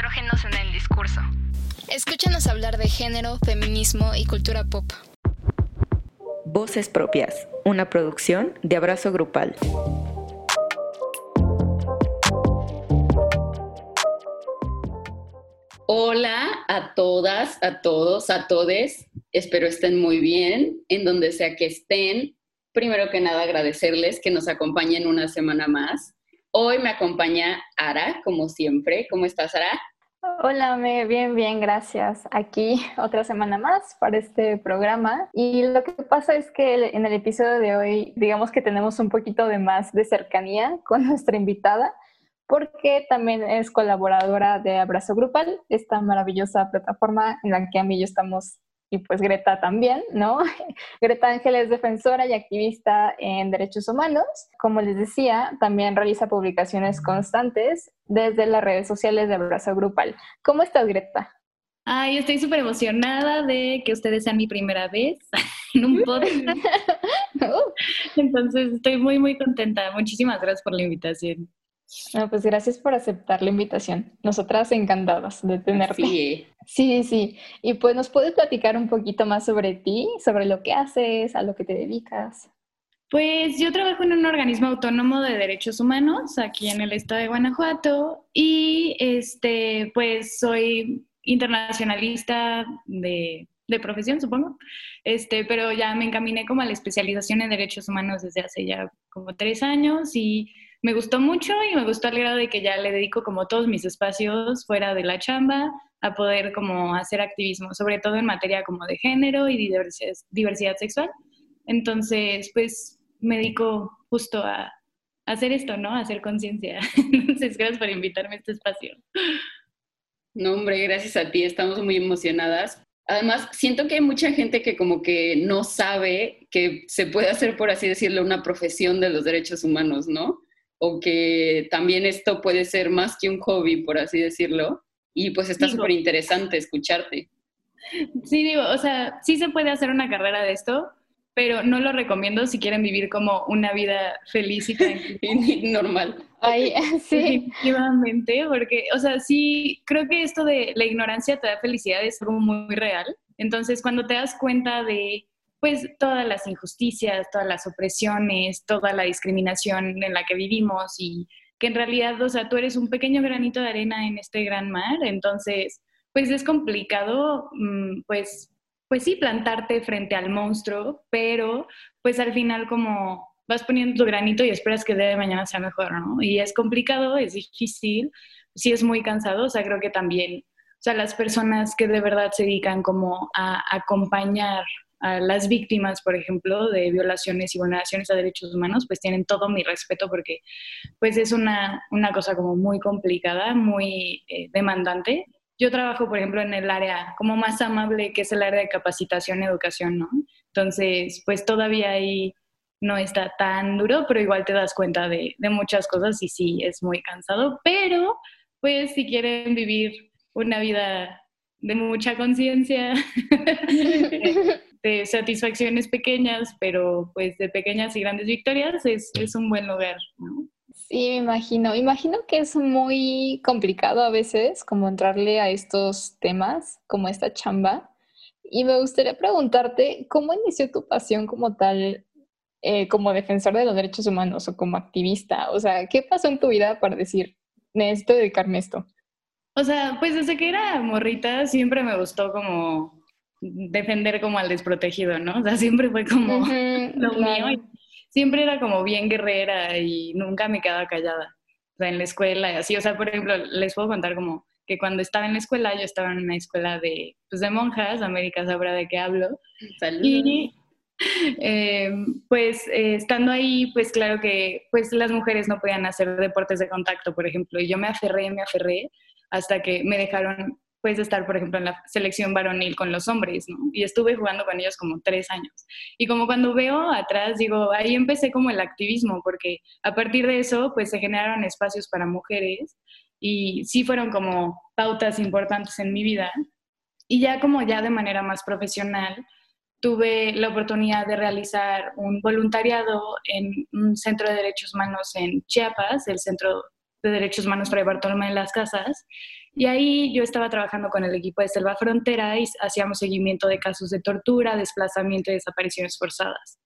estrógenos en el discurso. Escúchanos hablar de género, feminismo y cultura pop. Voces Propias, una producción de Abrazo Grupal. Hola a todas, a todos, a todes. Espero estén muy bien en donde sea que estén. Primero que nada, agradecerles que nos acompañen una semana más. Hoy me acompaña Ara, como siempre. ¿Cómo estás, Ara? Hola, me, bien, bien, gracias. Aquí otra semana más para este programa. Y lo que pasa es que en el episodio de hoy, digamos que tenemos un poquito de más de cercanía con nuestra invitada, porque también es colaboradora de Abrazo Grupal, esta maravillosa plataforma en la que a mí y yo estamos y pues Greta también, ¿no? Greta Ángel es defensora y activista en derechos humanos. Como les decía, también realiza publicaciones constantes desde las redes sociales de Abrazo Grupal. ¿Cómo estás, Greta? Ay, estoy súper emocionada de que ustedes sean mi primera vez en un podcast. Entonces, estoy muy, muy contenta. Muchísimas gracias por la invitación. No, pues gracias por aceptar la invitación. Nosotras encantadas de tenerte. Sí. sí, sí. Y pues nos puedes platicar un poquito más sobre ti, sobre lo que haces, a lo que te dedicas. Pues yo trabajo en un organismo autónomo de derechos humanos aquí en el estado de Guanajuato y este pues soy internacionalista de, de profesión, supongo. Este, pero ya me encaminé como a la especialización en derechos humanos desde hace ya como tres años y me gustó mucho y me gustó al grado de que ya le dedico como todos mis espacios fuera de la chamba a poder como hacer activismo, sobre todo en materia como de género y diversidad, diversidad sexual. Entonces, pues me dedico justo a, hacer esto, ¿no? A hacer conciencia. Entonces, gracias por invitarme a este espacio. No, hombre, gracias a ti, estamos muy emocionadas. Además, siento que hay mucha gente que como que no sabe que se puede hacer, por así decirlo, una profesión de los derechos humanos, ¿no? O que también esto puede ser más que un hobby, por así decirlo, y pues está súper interesante escucharte. Sí, digo, o sea, sí se puede hacer una carrera de esto, pero no lo recomiendo si quieren vivir como una vida feliz y tranquila. Normal. Ay, sí. Definitivamente, porque, o sea, sí, creo que esto de la ignorancia te da felicidad es algo muy real. Entonces, cuando te das cuenta de pues todas las injusticias, todas las opresiones, toda la discriminación en la que vivimos y que en realidad, o sea, tú eres un pequeño granito de arena en este gran mar, entonces, pues es complicado, mm, pues, pues sí, plantarte frente al monstruo, pero pues al final como vas poniendo tu granito y esperas que de mañana sea mejor, ¿no? Y es complicado, es difícil, sí es muy cansado, o sea, creo que también, o sea, las personas que de verdad se dedican como a acompañar a las víctimas, por ejemplo, de violaciones y vulneraciones a derechos humanos, pues tienen todo mi respeto porque pues es una, una cosa como muy complicada, muy eh, demandante. Yo trabajo, por ejemplo, en el área como más amable, que es el área de capacitación y educación, ¿no? Entonces, pues todavía ahí no está tan duro, pero igual te das cuenta de, de muchas cosas y sí, es muy cansado, pero pues si quieren vivir una vida de mucha conciencia, de satisfacciones pequeñas, pero pues de pequeñas y grandes victorias, es, es un buen lugar, ¿no? Sí, me imagino. Imagino que es muy complicado a veces como entrarle a estos temas, como esta chamba. Y me gustaría preguntarte, ¿cómo inició tu pasión como tal, eh, como defensor de los derechos humanos o como activista? O sea, ¿qué pasó en tu vida para decir, necesito dedicarme a esto? O sea, pues desde que era morrita siempre me gustó como defender como al desprotegido, ¿no? O sea, siempre fue como lo mío. siempre era como bien guerrera y nunca me quedaba callada. O sea, en la escuela y así. O sea, por ejemplo, les puedo contar como que cuando estaba en la escuela, yo estaba en una escuela de, pues, de monjas, América sabrá de qué hablo. Y eh, pues eh, estando ahí, pues claro que pues las mujeres no podían hacer deportes de contacto, por ejemplo, y yo me aferré, me aferré hasta que me dejaron puedes estar, por ejemplo, en la selección varonil con los hombres, ¿no? Y estuve jugando con ellos como tres años. Y como cuando veo atrás, digo, ahí empecé como el activismo, porque a partir de eso, pues se generaron espacios para mujeres y sí fueron como pautas importantes en mi vida. Y ya como ya de manera más profesional, tuve la oportunidad de realizar un voluntariado en un centro de derechos humanos en Chiapas, el Centro de Derechos Humanos Fray Bartolomé de las Casas, Y ahí yo estaba trabajando con el equipo de Selva Frontera y hacíamos seguimiento de casos de tortura, desplazamiento y desapariciones forzadas.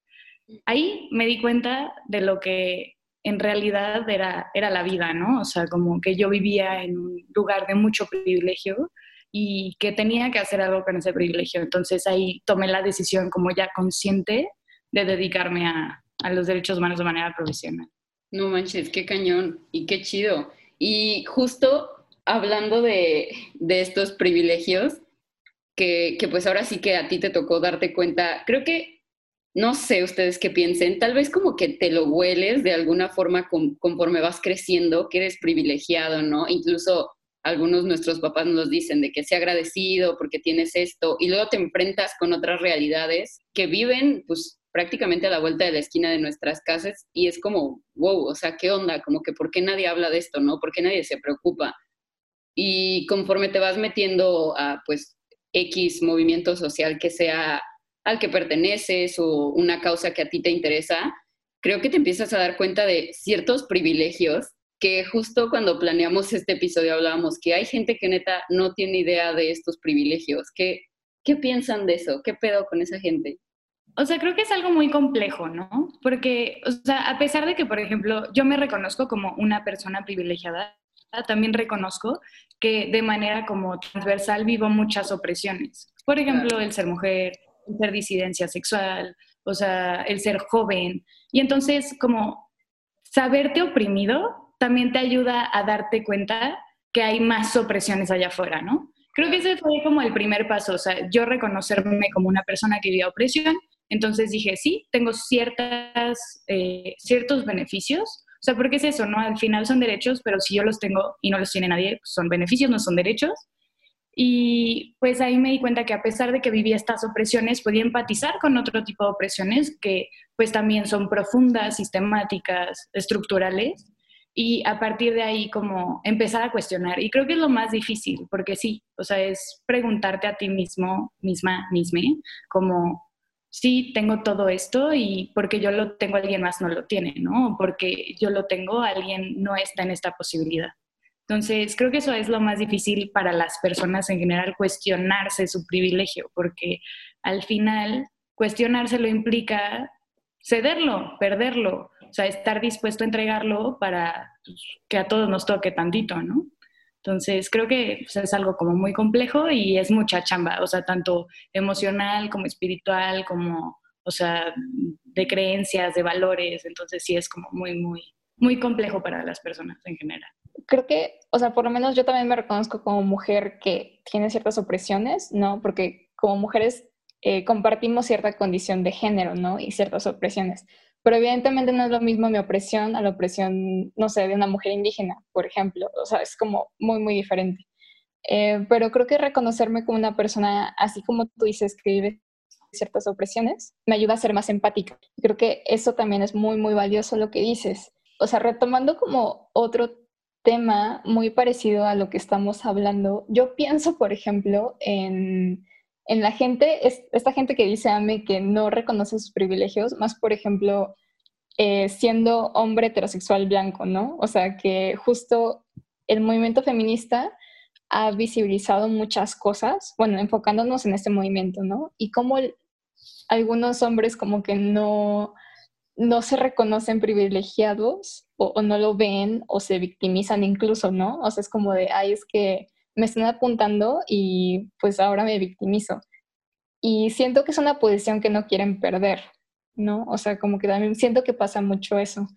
Ahí me di cuenta de lo que en realidad era, era la vida, ¿no? O sea, como que yo vivía en un lugar de mucho privilegio y que tenía que hacer algo con ese privilegio. Entonces ahí tomé la decisión como ya consciente de dedicarme a, a los derechos humanos de manera profesional. No manches, qué cañón y qué chido. Y justo hablando de, de estos privilegios, que, que, pues ahora sí que a ti te tocó darte cuenta, creo que, no sé ustedes qué piensen, tal vez como que te lo hueles de alguna forma conforme vas creciendo, que eres privilegiado, ¿no? Incluso algunos nuestros papás nos dicen de que sea agradecido porque tienes esto y luego te enfrentas con otras realidades que viven pues prácticamente a la vuelta de la esquina de nuestras casas y es como, wow, o sea, ¿qué onda? Como que ¿por qué nadie habla de esto, no? ¿Por qué nadie se preocupa? Y conforme te vas metiendo a pues X movimiento social que sea al que perteneces o una causa que a ti te interesa, creo que te empiezas a dar cuenta de ciertos privilegios que justo cuando planeamos este episodio hablábamos que hay gente que neta no tiene idea de estos privilegios. ¿Qué, qué piensan de eso? ¿Qué pedo con esa gente? O sea, creo que es algo muy complejo, ¿no? Porque, o sea, a pesar de que, por ejemplo, yo me reconozco como una persona privilegiada, también reconozco que de manera como transversal vivo muchas opresiones. Por ejemplo, el ser mujer, el ser disidencia sexual, o sea, el ser joven. Y entonces, como saberte oprimido también te ayuda a darte cuenta que hay más opresiones allá afuera, ¿no? Creo que ese fue como el primer paso, o sea, yo reconocerme como una persona que vivía opresión, entonces dije, sí, tengo ciertas, eh, ciertos beneficios, sea, porque es eso, ¿no? Al final son derechos, pero si yo los tengo y no los tiene nadie, pues son beneficios, no son derechos. Y pues ahí me di cuenta que a pesar de que vivía estas opresiones, podía empatizar con otro tipo de opresiones que pues también son profundas, sistemáticas, estructurales y a partir de ahí como empezar a cuestionar. Y creo que es lo más difícil, porque sí, o sea, es preguntarte a ti mismo, misma, misma, como, sí, tengo todo esto y porque yo lo tengo, alguien más no lo tiene, ¿no? Porque yo lo tengo, alguien no está en esta posibilidad. Entonces, creo que eso es lo más difícil para las personas en general, cuestionarse su privilegio, porque al final cuestionárselo implica cederlo, perderlo, o sea, estar dispuesto a entregarlo para pues, que a todos nos toque tantito, ¿no? Entonces, creo que pues, es algo como muy complejo y es mucha chamba, o sea, tanto emocional como espiritual, como, o sea, de creencias, de valores, entonces sí es como muy, muy, muy complejo para las personas en general. Creo que, o sea, por lo menos yo también me reconozco como mujer que tiene ciertas opresiones, ¿no? Porque como mujeres eh, compartimos cierta condición de género, ¿no? Y ciertas opresiones. Pero evidentemente no es lo mismo mi opresión a la opresión, no sé, de una mujer indígena, por ejemplo. O sea, es como muy, muy diferente. Eh, pero creo que reconocerme como una persona, así como tú dices, que vive ciertas opresiones, me ayuda a ser más empática. Creo que eso también es muy, muy valioso lo que dices. O sea, retomando como otro tema muy parecido a lo que estamos hablando, yo pienso, por ejemplo, en en la gente, es, esta gente que dice AME que no reconoce sus privilegios, más por ejemplo, eh, siendo hombre heterosexual blanco, ¿no? O sea, que justo el movimiento feminista ha visibilizado muchas cosas, bueno, enfocándonos en este movimiento, ¿no? Y cómo algunos hombres como que no, no se reconocen privilegiados o, o, no lo ven o se victimizan incluso, ¿no? O sea, es como de, ay, es que me están apuntando y pues ahora me victimizo. Y siento que es una posición que no quieren perder, ¿no? O sea, como que también siento que pasa mucho eso.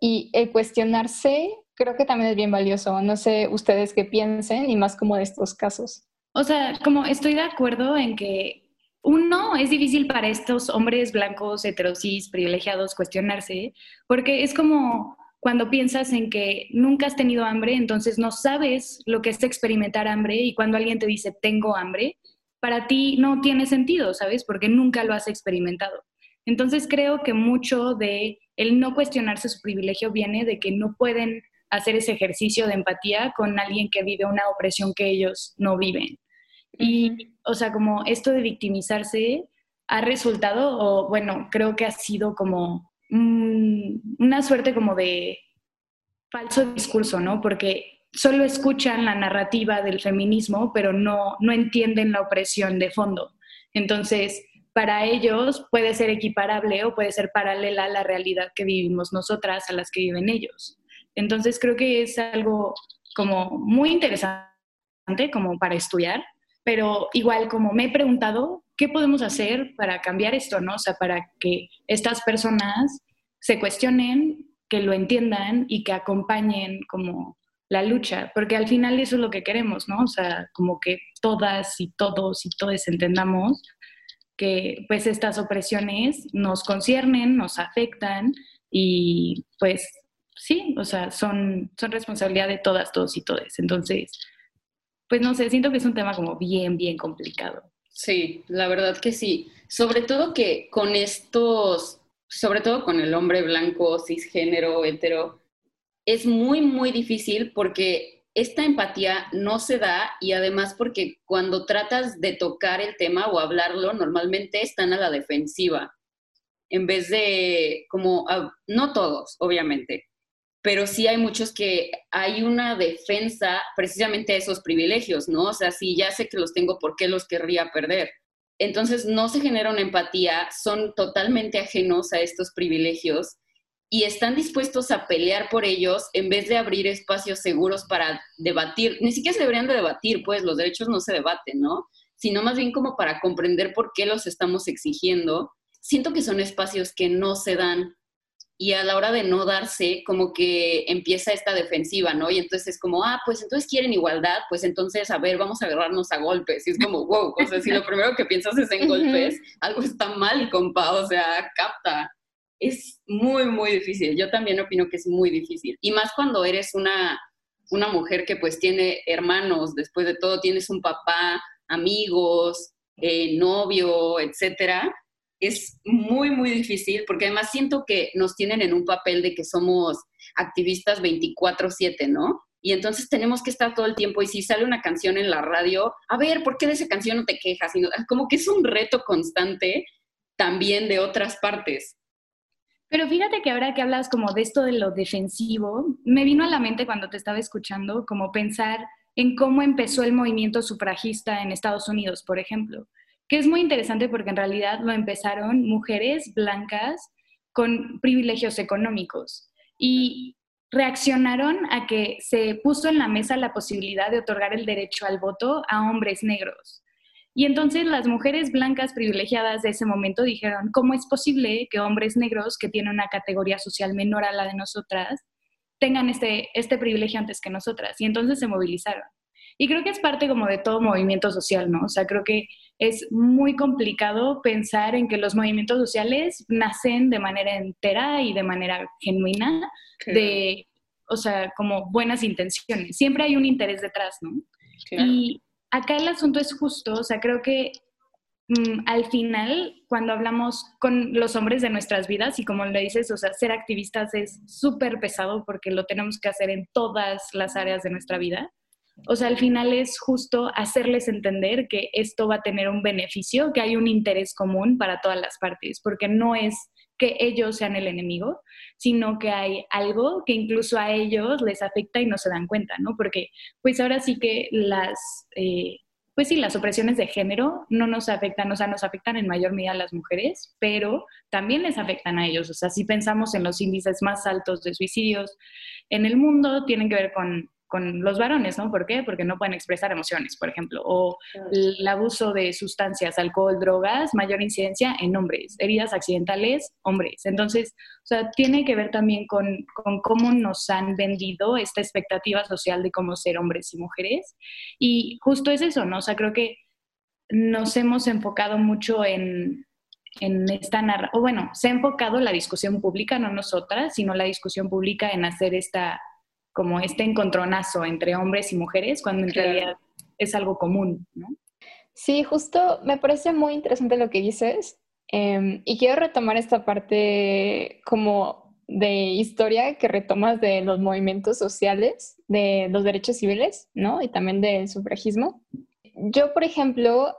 Y el cuestionarse creo que también es bien valioso. No sé ustedes qué piensen y más como de estos casos. O sea, como estoy de acuerdo en que uno, es difícil para estos hombres blancos, heterosis, privilegiados cuestionarse, porque es como cuando piensas en que nunca has tenido hambre, entonces no sabes lo que es experimentar hambre y cuando alguien te dice tengo hambre, para ti no tiene sentido, ¿sabes? Porque nunca lo has experimentado. Entonces creo que mucho de el no cuestionarse su privilegio viene de que no pueden hacer ese ejercicio de empatía con alguien que vive una opresión que ellos no viven. Y, o sea, como esto de victimizarse ha resultado, o bueno, creo que ha sido como una suerte como de falso discurso, ¿no? Porque solo escuchan la narrativa del feminismo, pero no, no entienden la opresión de fondo. Entonces, para ellos puede ser equiparable o puede ser paralela a la realidad que vivimos nosotras, a las que viven ellos. Entonces, creo que es algo como muy interesante como para estudiar, pero igual como me he preguntado, ¿qué podemos hacer para cambiar esto, no? O sea, para que estas personas se cuestionen, que lo entiendan y que acompañen como la lucha, porque al final eso es lo que queremos, ¿no? O sea, como que todas y todos y todos entendamos que pues estas opresiones nos conciernen, nos afectan y pues sí, o sea, son, son responsabilidad de todas, todos y todes. Entonces, pues no sé, siento que es un tema como bien, bien complicado. Sí, la verdad que sí. Sobre todo que con estos, sobre todo con el hombre blanco, cisgénero, hetero, es muy, muy difícil porque esta empatía no se da y además porque cuando tratas de tocar el tema o hablarlo, normalmente están a la defensiva, en vez de como, no todos, obviamente, pero sí hay muchos que hay una defensa precisamente de esos privilegios, ¿no? O sea, si ya sé que los tengo, ¿por qué los querría perder? Entonces no se genera una empatía, son totalmente ajenos a estos privilegios y están dispuestos a pelear por ellos en vez de abrir espacios seguros para debatir. Ni siquiera se deberían de debatir, pues los derechos no se debaten, ¿no? Sino más bien como para comprender por qué los estamos exigiendo. Siento que son espacios que no se dan y a la hora de no darse, como que empieza esta defensiva, ¿no? Y entonces es como, ah, pues entonces quieren igualdad, pues entonces, a ver, vamos a agarrarnos a golpes. Y es como, wow, o sea, si lo primero que piensas es en golpes, algo está mal, compa, o sea, capta. Es muy, muy difícil. Yo también opino que es muy difícil. Y más cuando eres una, una mujer que pues tiene hermanos, después de todo tienes un papá, amigos, eh, novio, etcétera es muy, muy difícil porque además siento que nos tienen en un papel de que somos activistas 24/7, ¿no? Y entonces tenemos que estar todo el tiempo y si sale una canción en la radio, a ver, ¿por qué de esa canción no te quejas? como que es un reto constante también de otras partes. Pero fíjate que ahora que hablas como de esto de lo defensivo, me vino a la mente cuando te estaba escuchando como pensar en cómo empezó el movimiento sufragista en Estados Unidos, por ejemplo que es muy interesante porque en realidad lo empezaron mujeres blancas con privilegios económicos y reaccionaron a que se puso en la mesa la posibilidad de otorgar el derecho al voto a hombres negros. Y entonces las mujeres blancas privilegiadas de ese momento dijeron, ¿cómo es posible que hombres negros que tienen una categoría social menor a la de nosotras tengan este, este privilegio antes que nosotras? Y entonces se movilizaron. Y creo que es parte como de todo movimiento social, ¿no? O sea, creo que es muy complicado pensar en que los movimientos sociales nacen de manera entera y de manera genuina, de, o sea, como buenas intenciones. Siempre hay un interés detrás, ¿no? Y acá el asunto es justo, o sea, creo que mm, al final, cuando hablamos con los hombres de nuestras vidas, y como le dices, o sea, ser activistas es súper pesado porque lo tenemos que hacer en todas las áreas de nuestra vida. O sea, al final es justo hacerles entender que esto va a tener un beneficio, que hay un interés común para todas las partes, porque no es que ellos sean el enemigo, sino que hay algo que incluso a ellos les afecta y no se dan cuenta, ¿no? Porque pues ahora sí que las, eh, pues sí, las opresiones de género no nos afectan, o sea, nos afectan en mayor medida a las mujeres, pero también les afectan a ellos. O sea, si pensamos en los índices más altos de suicidios en el mundo, tienen que ver con con los varones, ¿no? ¿Por qué? Porque no pueden expresar emociones, por ejemplo, o el abuso de sustancias, alcohol, drogas, mayor incidencia en hombres, heridas accidentales, hombres. Entonces, o sea, tiene que ver también con, con cómo nos han vendido esta expectativa social de cómo ser hombres y mujeres. Y justo es eso, ¿no? O sea, creo que nos hemos enfocado mucho en, en esta narrativa, o bueno, se ha enfocado la discusión pública, no nosotras, sino la discusión pública en hacer esta como este encontronazo entre hombres y mujeres, cuando en realidad es algo común, ¿no? Sí, justo me parece muy interesante lo que dices em, y quiero retomar esta parte como de historia que retomas de los movimientos sociales, de los derechos civiles, ¿no? Y también del sufragismo. Yo, por ejemplo,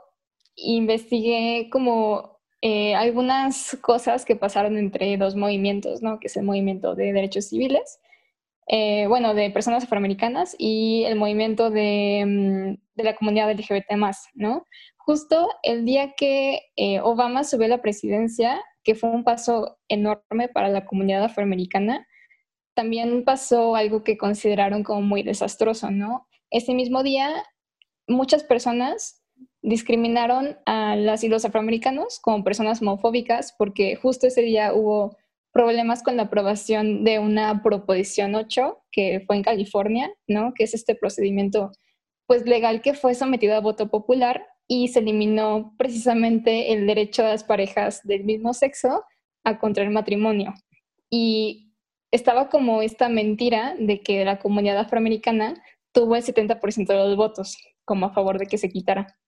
investigué como eh, algunas cosas que pasaron entre dos movimientos, ¿no? Que es el movimiento de derechos civiles eh, bueno, de personas afroamericanas y el movimiento de, mm, de la comunidad LGBT ¿no? Justo el día que eh, Obama subió a la presidencia, que fue un paso enorme para la comunidad afroamericana, también pasó algo que consideraron como muy desastroso, ¿no? Ese mismo día, muchas personas discriminaron a las y los afroamericanos como personas homofóbicas porque justo ese día hubo problemas con la aprobación de una proposición 8 que fue en California, ¿no? Que es este procedimiento pues legal que fue sometido a voto popular y se eliminó precisamente el derecho de las parejas del mismo sexo a contraer matrimonio. Y estaba como esta mentira de que la comunidad afroamericana tuvo el 70% de los votos como a favor de que se quitara.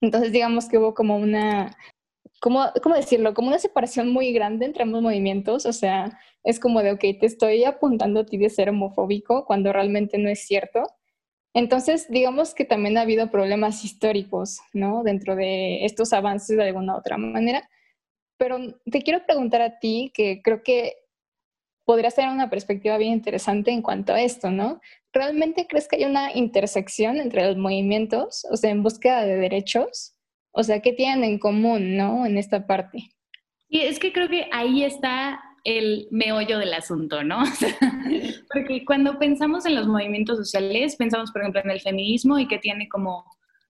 Entonces digamos que hubo como una ¿cómo, ¿cómo decirlo? Como una separación muy grande entre ambos movimientos. O sea, es como de, ok, te estoy apuntando a ti de ser homofóbico cuando realmente no es cierto. Entonces, digamos que también ha habido problemas históricos, ¿no? Dentro de estos avances de alguna otra manera. Pero te quiero preguntar a ti, que creo que podría ser una perspectiva bien interesante en cuanto a esto, ¿no? ¿Realmente crees que hay una intersección entre los movimientos, o sea, en búsqueda de derechos? O sea, ¿qué tienen en común, no? En esta parte. Y es que creo que ahí está el meollo del asunto, ¿no? porque cuando pensamos en los movimientos sociales, pensamos, por ejemplo, en el feminismo y que tiene como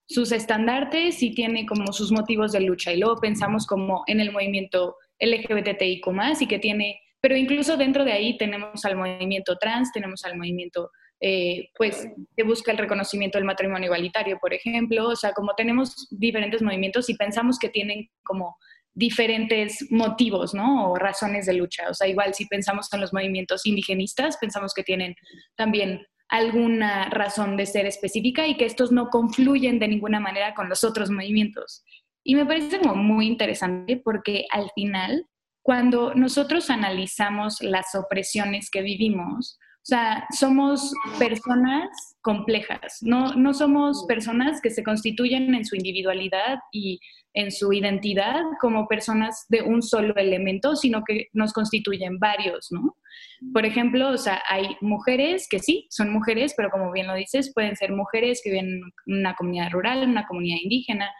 sus estandartes y tiene como sus motivos de lucha. Y luego pensamos como en el movimiento LGBTIQ y que tiene, pero incluso dentro de ahí tenemos al movimiento trans, tenemos al movimiento eh, pues que busca el reconocimiento del matrimonio igualitario, por ejemplo. O sea, como tenemos diferentes movimientos y pensamos que tienen como diferentes motivos, ¿no? O razones de lucha. O sea, igual si pensamos en los movimientos indigenistas, pensamos que tienen también alguna razón de ser específica y que estos no confluyen de ninguna manera con los otros movimientos. Y me parece como muy interesante porque al final, cuando nosotros analizamos las opresiones que vivimos, o sea, somos personas complejas, no, no somos personas que se constituyen en su individualidad y en su identidad como personas de un solo elemento, sino que nos constituyen varios, ¿no? Por ejemplo, o sea, hay mujeres que sí, son mujeres, pero como bien lo dices, pueden ser mujeres que viven en una comunidad rural, en una comunidad indígena,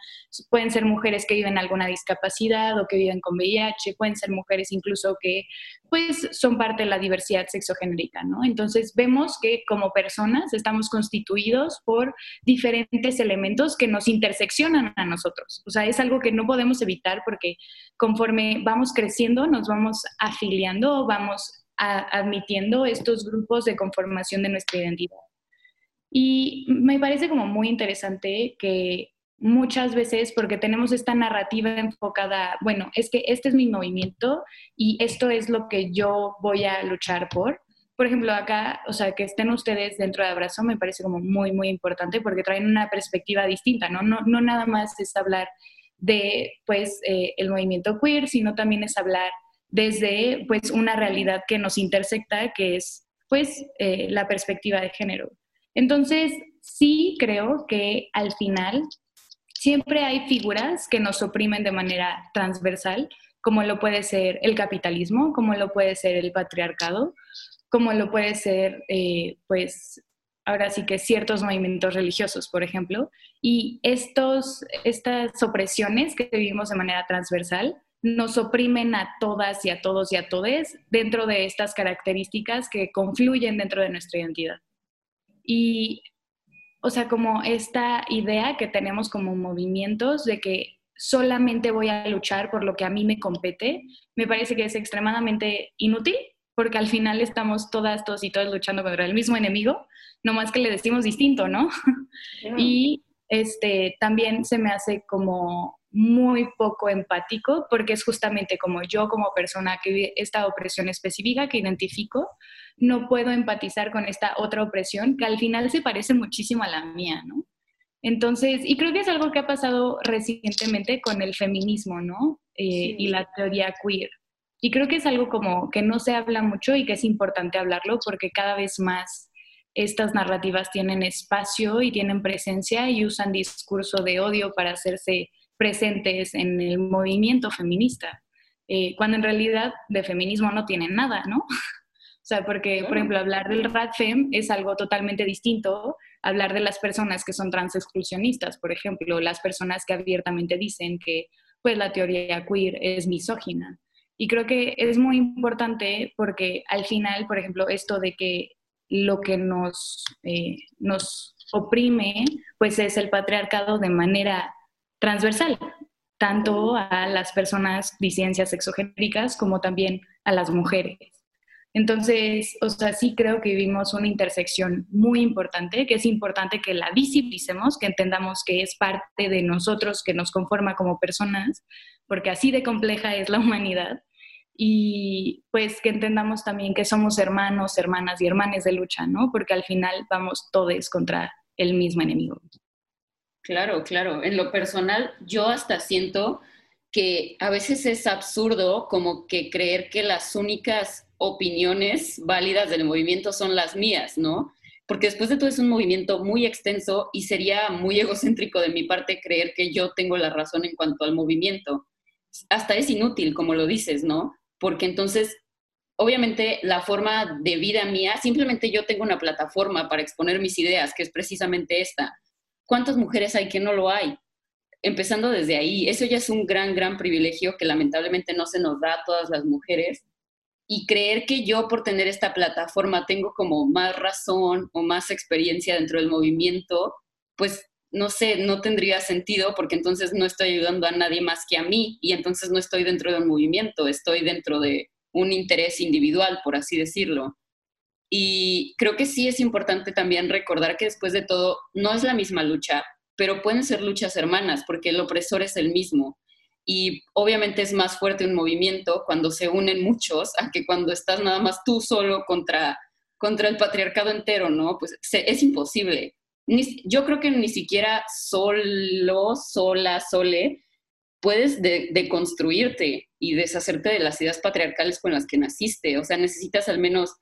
pueden ser mujeres que viven alguna discapacidad o que viven con VIH, pueden ser mujeres incluso que pues son parte de la diversidad sexogenérica, ¿no? Entonces vemos que como personas estamos constituidos por diferentes elementos que nos interseccionan a nosotros. O sea, es algo que no podemos evitar porque conforme vamos creciendo nos vamos afiliando, vamos admitiendo estos grupos de conformación de nuestra identidad. Y me parece como muy interesante que muchas veces, porque tenemos esta narrativa enfocada, bueno, es que este es mi movimiento y esto es lo que yo voy a luchar por. Por ejemplo, acá, o sea, que estén ustedes dentro de Abrazo me parece como muy, muy importante porque traen una perspectiva distinta, ¿no? No, no nada más es hablar de, pues, eh, el movimiento queer, sino también es hablar desde pues una realidad que nos intersecta, que es pues eh, la perspectiva de género. Entonces, sí creo que al final siempre hay figuras que nos oprimen de manera transversal, como lo puede ser el capitalismo, como lo puede ser el patriarcado, como lo puede ser, eh, pues, ahora sí que ciertos movimientos religiosos, por ejemplo, y estos, estas opresiones que vivimos de manera transversal nos oprimen a todas y a todos y a todes dentro de estas características que confluyen dentro de nuestra identidad. Y, o sea, como esta idea que tenemos como movimientos de que solamente voy a luchar por lo que a mí me compete, me parece que es extremadamente inútil porque al final estamos todas, todos y todos luchando contra el mismo enemigo, nomás que le decimos distinto, ¿no? Y este, también se me hace como muy poco empático porque es justamente como yo como persona que vive esta opresión específica que identifico, no puedo empatizar con esta otra opresión que al final se parece muchísimo a la mía, ¿no? Entonces, y creo que es algo que ha pasado recientemente con el feminismo, ¿no? Eh, y la teoría queer. Y creo que es algo como que no se habla mucho y que es importante hablarlo porque cada vez más estas narrativas tienen espacio y tienen presencia y usan discurso de odio para hacerse presentes en el movimiento feminista, eh, cuando en realidad de feminismo no tienen nada, ¿no? O sea, porque, por ejemplo, hablar del RADFEM es algo totalmente distinto a hablar de las personas que son transexclusionistas, por ejemplo, las personas que abiertamente dicen que pues la teoría queer es misógina. Y creo que es muy importante porque al final, por ejemplo, esto de que lo que nos, eh, nos oprime, pues es el patriarcado de manera transversal, tanto a las personas disidencias sexogénicas como también a las mujeres. Entonces, o sea, sí creo que vivimos una intersección muy importante, que es importante que la visibilicemos, que entendamos que es parte de nosotros, que nos conforma como personas, porque así de compleja es la humanidad. Y pues que entendamos también que somos hermanos, hermanas y hermanes de lucha, ¿no? Porque al final vamos todos contra el mismo enemigo. Claro, claro. En lo personal, yo hasta siento que a veces es absurdo como que creer que las únicas opiniones válidas del movimiento son las mías, ¿no? Porque después de todo es un movimiento muy extenso y sería muy egocéntrico de mi parte creer que yo tengo la razón en cuanto al movimiento. Hasta es inútil, como lo dices, ¿no? Porque entonces, obviamente, la forma de vida mía, simplemente yo tengo una plataforma para exponer mis ideas, que es precisamente esta. ¿Cuántas mujeres hay que no lo hay? Empezando desde ahí, eso ya es un gran, gran privilegio que lamentablemente no se nos da a todas las mujeres y creer que yo por tener esta plataforma tengo como más razón o más experiencia dentro del movimiento, pues no sé, no tendría sentido porque entonces no estoy ayudando a nadie más que a mí y entonces no estoy dentro de un movimiento, estoy dentro de un interés individual, por así decirlo. Y creo que sí es importante también recordar que después de todo no es la misma lucha, pero pueden ser luchas hermanas porque el opresor es el mismo y obviamente es más fuerte un movimiento cuando se unen muchos a que cuando estás nada más tú solo contra, contra el patriarcado entero, ¿no? Pues es imposible. yo creo que ni siquiera solo, sola, sole, puedes deconstruirte y deshacerte de las ideas patriarcales con las que naciste. O sea, necesitas al menos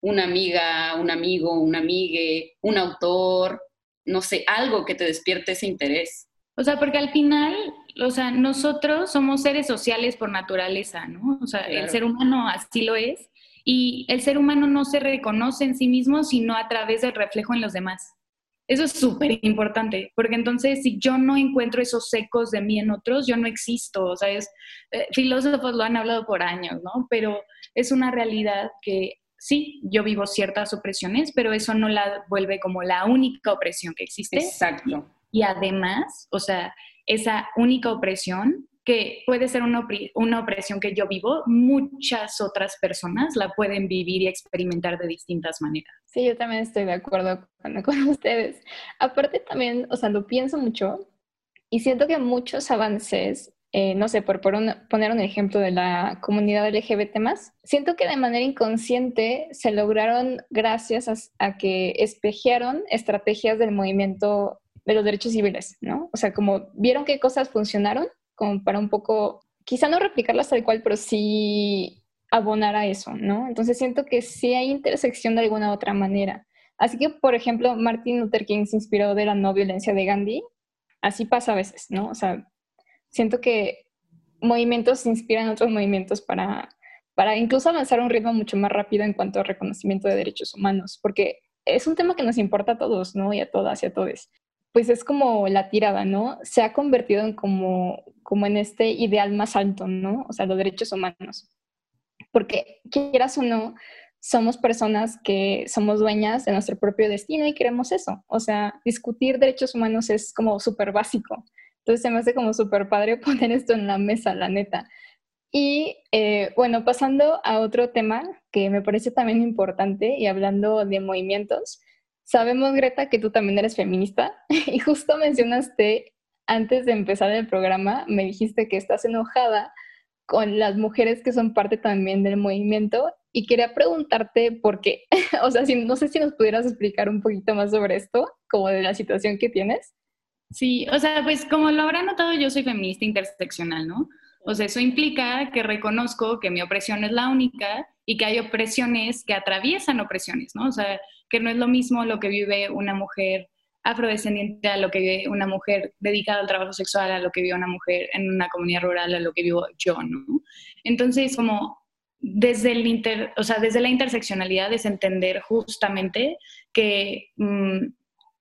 una amiga, un amigo, una amigue, un autor, no sé, algo que te despierte ese interés. O sea, porque al final o sea, nosotros somos seres sociales por naturaleza, ¿no? O sea, el ser humano así lo es. Y el ser humano no se reconoce en sí mismo, sino a través del reflejo en los demás. Eso es súper importante, porque entonces si yo no encuentro esos ecos de mí en otros, yo no existo. O sea, es, eh, filósofos lo han hablado por años, ¿no? Pero es una realidad que sí, yo vivo ciertas opresiones, pero eso no la vuelve como la única opresión que existe. Exacto. Y además, o sea, esa única opresión, que puede ser una, una opresión que yo vivo, muchas otras personas la pueden vivir y experimentar de distintas maneras. Sí, yo también estoy de acuerdo con, con ustedes. Aparte también, o sea, lo pienso mucho y siento que muchos avances eh, no sé, por, poner un ejemplo de la comunidad LGBT siento que de manera inconsciente se lograron gracias a, a, que espejearon estrategias del movimiento de los derechos civiles, ¿no? O sea, como vieron qué cosas funcionaron, como para un poco, quizá no replicarlas tal cual, pero sí abonar a eso, ¿no? Entonces siento que sí hay intersección de alguna otra manera. Así que, por ejemplo, Martin Luther King se inspiró de la no violencia de Gandhi. Así pasa a veces, ¿no? O sea, siento que movimientos inspiran otros movimientos para, para incluso avanzar a un ritmo mucho más rápido en cuanto a reconocimiento de derechos humanos, porque es un tema que nos importa a todos, ¿no? Y a todas y a todos pues es como la tirada, ¿no? Se ha convertido en como, como en este ideal más alto, ¿no? O sea, los derechos humanos. Porque quieras o no, somos personas que somos dueñas de nuestro propio destino y queremos eso. O sea, discutir derechos humanos es como súper básico. Entonces se me hace como súper padre poner esto en la mesa, la neta. Y eh, bueno, pasando a otro tema que me parece también importante y hablando de movimientos, Sabemos, Greta, que tú también eres feminista y justo mencionaste antes de empezar el programa, me dijiste que estás enojada con las mujeres que son parte también del movimiento y quería preguntarte por qué. o sea, si, no sé si nos pudieras explicar un poquito más sobre esto, como de la situación que tienes. Sí, o sea, pues como lo habrá notado, yo soy feminista interseccional, ¿no? O sea, eso implica que reconozco que mi opresión es la única y que hay opresiones que atraviesan opresiones, ¿no? O sea, que no es lo mismo lo que vive una mujer afrodescendiente a lo que vive una mujer dedicada al trabajo sexual, a lo que vive una mujer en una comunidad rural, a lo que vivo yo, ¿no? Entonces, como desde, el inter, o sea, desde la interseccionalidad es entender justamente que mm,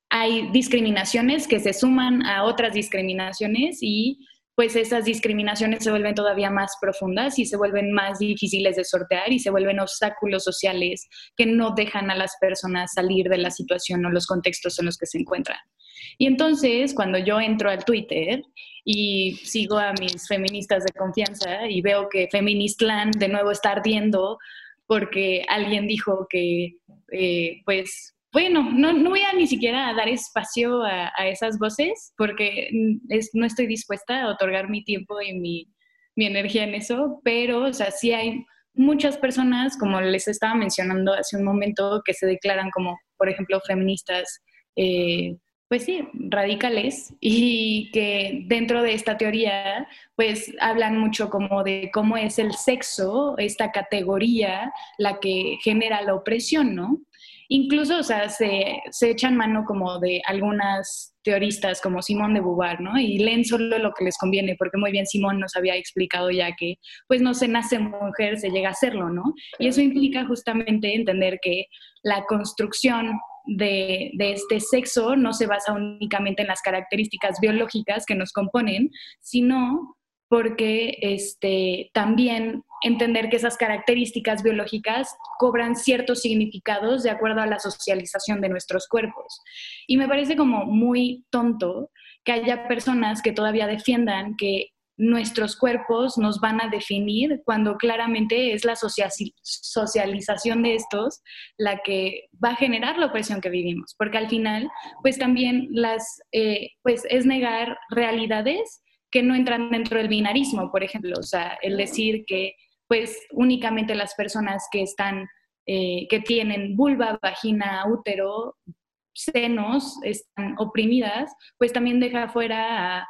hay discriminaciones que se suman a otras discriminaciones y pues esas discriminaciones se vuelven todavía más profundas y se vuelven más difíciles de sortear y se vuelven obstáculos sociales que no dejan a las personas salir de la situación o los contextos en los que se encuentran. Y entonces, cuando yo entro al Twitter y sigo a mis feministas de confianza y veo que Feministland de nuevo está ardiendo porque alguien dijo que, eh, pues, bueno, no, voy a ni siquiera dar espacio a, esas voces porque no estoy dispuesta a otorgar mi tiempo y mi, mi, energía en eso, pero, o sea, sí hay muchas personas, como les estaba mencionando hace un momento, que se declaran como, por ejemplo, feministas, eh, pues sí, radicales, y que dentro de esta teoría, pues hablan mucho como de cómo es el sexo, esta categoría, la que genera la opresión, ¿no? Incluso, o sea, se, se, echan mano como de algunas teoristas como Simón de Beauvoir, ¿no? Y leen solo lo que les conviene, porque muy bien Simón nos había explicado ya que, pues no se nace mujer, se llega a serlo, ¿no? Y eso implica justamente entender que la construcción de, de, este sexo no se basa únicamente en las características biológicas que nos componen, sino porque este, también entender que esas características biológicas cobran ciertos significados de acuerdo a la socialización de nuestros cuerpos. Y me parece como muy tonto que haya personas que todavía defiendan que nuestros cuerpos nos van a definir cuando claramente es la socialización de estos la que va a generar la opresión que vivimos, porque al final, pues también las, eh, pues es negar realidades que no entran dentro del binarismo, por ejemplo, o sea, el decir que pues únicamente las personas que están, eh, que tienen vulva, vagina, útero, senos, están oprimidas, pues también deja fuera a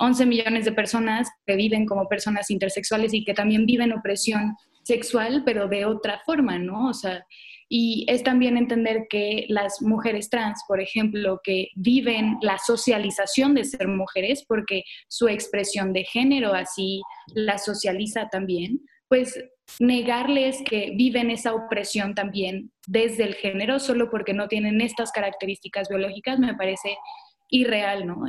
11 millones de personas que viven como personas intersexuales y que también viven opresión sexual, pero de otra forma, ¿no? O sea, y es también entender que las mujeres trans, por ejemplo, que viven la socialización de ser mujeres, porque su expresión de género así la socializa también, pues negarles que viven esa opresión también desde el género solo porque no tienen estas características biológicas me parece irreal, ¿no?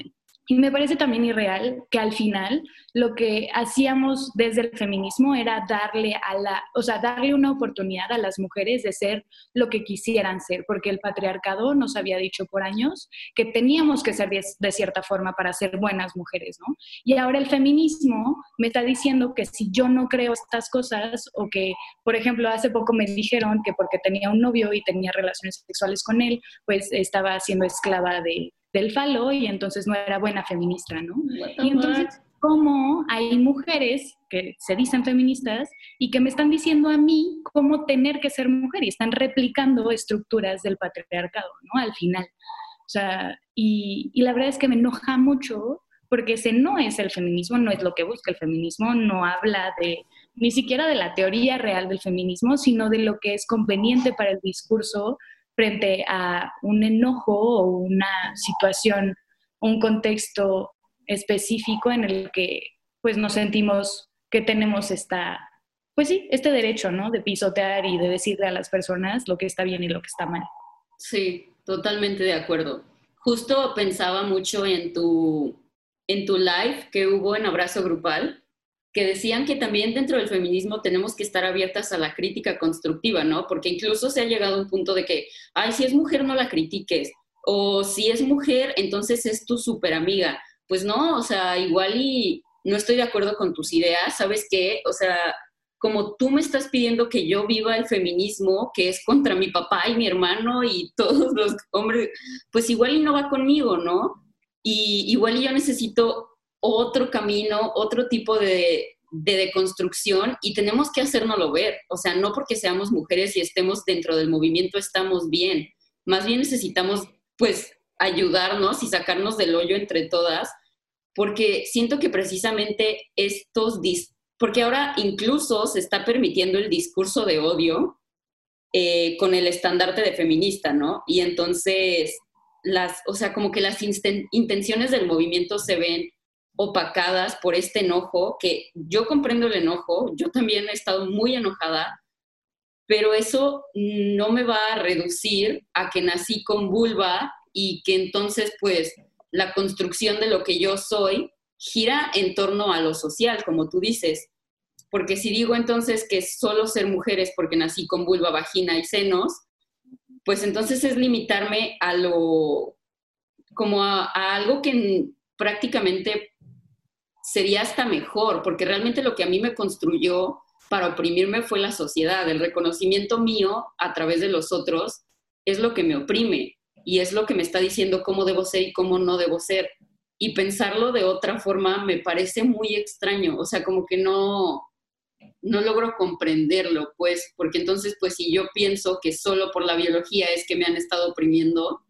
Y me parece también irreal que al final lo que hacíamos desde el feminismo era darle a la, o sea, darle una oportunidad a las mujeres de ser lo que quisieran ser, porque el patriarcado nos había dicho por años que teníamos que ser de, cierta forma para ser buenas mujeres, ¿no? Y ahora el feminismo me está diciendo que si yo no creo estas cosas o que, por ejemplo, hace poco me dijeron que porque tenía un novio y tenía relaciones sexuales con él, pues estaba siendo esclava de del falo y entonces no era buena feminista, ¿no? Y entonces, ¿cómo hay mujeres que se dicen feministas y que me están diciendo a mí cómo tener que ser mujer y están replicando estructuras del patriarcado, ¿no? Al final. O sea, y, y la verdad es que me enoja mucho porque ese no es el feminismo, no es lo que busca el feminismo, no habla de ni siquiera de la teoría real del feminismo, sino de lo que es conveniente para el discurso frente a un enojo o una situación, un contexto específico en el que pues nos sentimos que tenemos esta, pues sí, este derecho, ¿no? De pisotear y de decirle a las personas lo que está bien y lo que está mal. Sí, totalmente de acuerdo. Justo pensaba mucho en tu, en tu live que hubo en Abrazo Grupal, que decían que también dentro del feminismo tenemos que estar abiertas a la crítica constructiva, ¿no? Porque incluso se ha llegado a un punto de que, ay, si es mujer no la critiques, o si es mujer, entonces es tu súper amiga. Pues no, o sea, igual y no estoy de acuerdo con tus ideas, ¿sabes qué? O sea, como tú me estás pidiendo que yo viva el feminismo, que es contra mi papá y mi hermano y todos los hombres, pues igual y no va conmigo, ¿no? Y igual y yo necesito otro camino, otro tipo de, de deconstrucción y tenemos que hacérnoslo ver. O sea, no porque seamos mujeres y estemos dentro del movimiento estamos bien. Más bien necesitamos, pues, ayudarnos y sacarnos del hoyo entre todas, porque siento que precisamente estos, porque ahora incluso se está permitiendo el discurso de odio eh, con el estandarte de feminista, ¿no? Y entonces, las, o sea, como que las intenciones del movimiento se ven opacadas por este enojo, que yo comprendo el enojo, yo también he estado muy enojada, pero eso no me va a reducir a que nací con vulva y que entonces pues la construcción de lo que yo soy gira en torno a lo social, como tú dices. Porque si digo entonces que solo ser mujeres porque nací con vulva, vagina y senos, pues entonces es limitarme a lo, como a, algo que prácticamente sería hasta mejor, porque realmente lo que a mí me construyó para oprimirme fue la sociedad, el reconocimiento mío a través de los otros es lo que me oprime y es lo que me está diciendo cómo debo ser y cómo no debo ser. Y pensarlo de otra forma me parece muy extraño, o sea, como que no, no logro comprenderlo, pues, porque entonces, pues, si yo pienso que solo por la biología es que me han estado oprimiendo,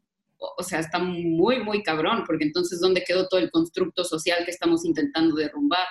o sea, está muy, muy cabrón, porque entonces, ¿dónde quedó todo el constructo social que estamos intentando derrumbar?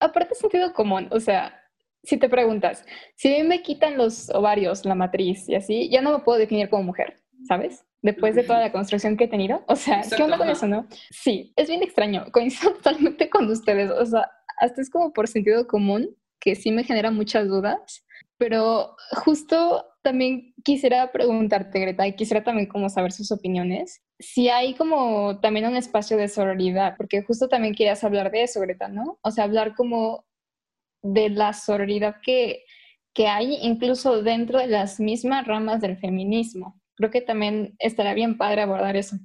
Aparte, sentido común, o sea, si te preguntas, si me quitan los ovarios, la matriz y así, ya no me puedo definir como mujer, ¿sabes? Después de toda la construcción que he tenido. O sea, ¿qué onda con eso, no? Sí, es bien extraño. Coincido totalmente con ustedes. O sea, hasta es como por sentido común que sí me genera muchas dudas, pero justo también quisiera preguntarte, Greta, y quisiera también como saber sus opiniones, si hay como también un espacio de sororidad, porque justo también querías hablar de eso, Greta, ¿no? O sea, hablar como de la sororidad que, que hay incluso dentro de las mismas ramas del feminismo. Creo que también estaría bien padre abordar eso.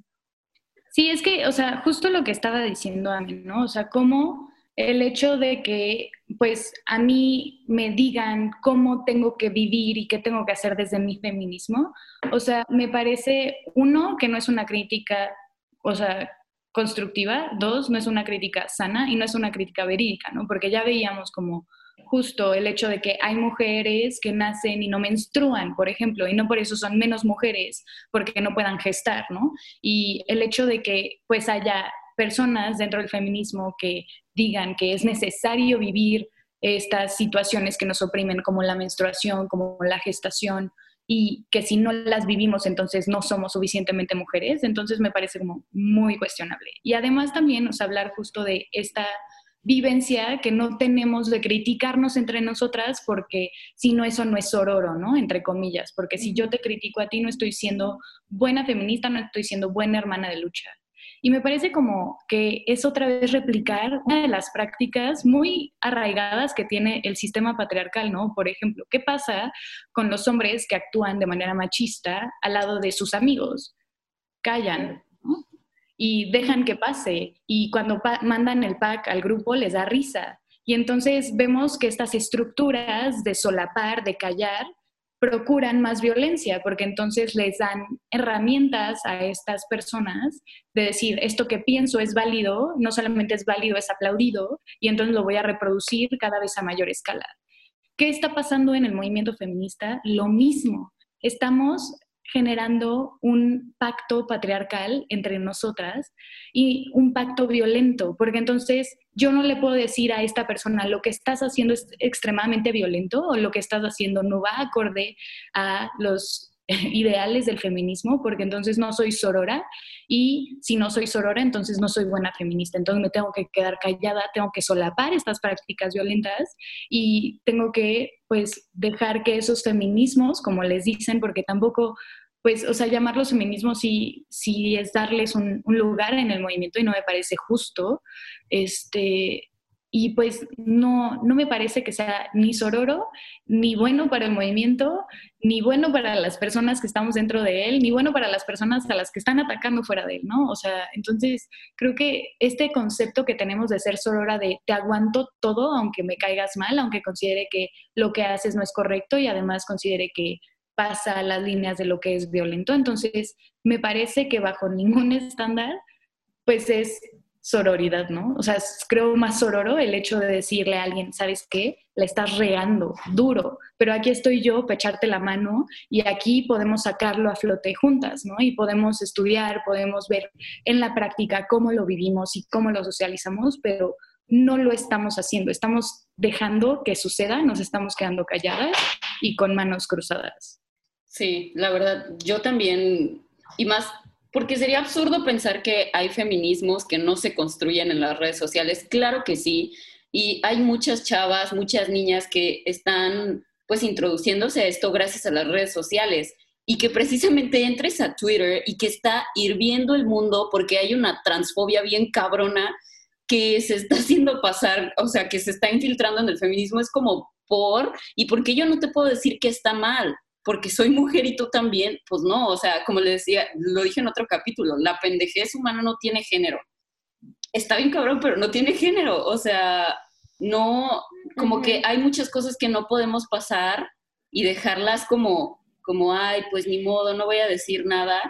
Sí, es que, o sea, justo lo que estaba diciendo a mí, ¿no? O sea, cómo el hecho de que pues a mí me digan cómo tengo que vivir y qué tengo que hacer desde mi feminismo, o sea, me parece, uno, que no es una crítica, o sea, constructiva, dos, no es una crítica sana y no es una crítica verídica, ¿no? Porque ya veíamos como justo el hecho de que hay mujeres que nacen y no menstruan, por ejemplo, y no por eso son menos mujeres porque no puedan gestar, ¿no? Y el hecho de que pues haya personas dentro del feminismo que digan que es necesario vivir estas situaciones que nos oprimen como la menstruación, como la gestación, y que si no las vivimos entonces no somos suficientemente mujeres, entonces me parece como muy cuestionable. Y además también nos hablar justo de esta vivencia que no tenemos de criticarnos entre nosotras porque si no eso no es sororo, ¿no? Entre comillas, porque si yo te critico a ti no estoy siendo buena feminista, no estoy siendo buena hermana de lucha. Y me parece como que es otra vez replicar una de las prácticas muy arraigadas que tiene el sistema patriarcal, ¿no? Por ejemplo, ¿qué pasa con los hombres que actúan de manera machista al lado de sus amigos? Callan, y dejan que pase. Y cuando mandan el pack al grupo les da risa. Y entonces vemos que estas estructuras de solapar, de callar, procuran más violencia, porque entonces les dan herramientas a estas personas de decir, esto que pienso es válido, no solamente es válido, es aplaudido, y entonces lo voy a reproducir cada vez a mayor escala. ¿Qué está pasando en el movimiento feminista? Lo mismo. Estamos generando un pacto patriarcal entre nosotras y un pacto violento, porque entonces yo no le puedo decir a esta persona lo que estás haciendo es extremadamente violento o lo que estás haciendo no va acorde a los ideales del feminismo, porque entonces no soy sorora y si no soy sorora, entonces no soy buena feminista. Entonces me tengo que quedar callada, tengo que solapar estas prácticas violentas y tengo que pues dejar que esos feminismos, como les dicen, porque tampoco pues, o sea, llamarlos feminismos sí, sí es darles un, un, lugar en el movimiento y no me parece justo. Este, y pues no, no me parece que sea ni sororo, ni bueno para el movimiento, ni bueno para las personas que estamos dentro de él, ni bueno para las personas a las que están atacando fuera de él, ¿no? O sea, entonces creo que este concepto que tenemos de ser sorora, de te aguanto todo, aunque me caigas mal, aunque considere que lo que haces no es correcto y además considere que pasa las líneas de lo que es violento, entonces me parece que bajo ningún estándar, pues es sororidad, ¿no? O sea, creo más sororo el hecho de decirle a alguien, ¿sabes qué? La estás regando duro, pero aquí estoy yo para echarte la mano y aquí podemos sacarlo a flote juntas, ¿no? Y podemos estudiar, podemos ver en la práctica cómo lo vivimos y cómo lo socializamos, pero no lo estamos haciendo, estamos dejando que suceda, nos estamos quedando calladas y con manos cruzadas. Sí, la verdad, yo también, y más Porque sería absurdo pensar que hay feminismos que no se construyen en las redes sociales. Claro que sí. Y hay muchas chavas, muchas niñas que están pues introduciéndose a esto gracias a las redes sociales y que precisamente entres a Twitter y que está hirviendo el mundo porque hay una transfobia bien cabrona que se está haciendo pasar, o sea, que se está infiltrando en el feminismo, es como por, y porque yo no te puedo decir que está mal, porque soy mujer y tú también, pues no, o sea, como le decía, lo dije en otro capítulo, la pendejez humana no tiene género. Está bien cabrón, pero no tiene género, o sea, no, como que hay muchas cosas que no podemos pasar y dejarlas como, como, ay, pues ni modo, no voy a decir nada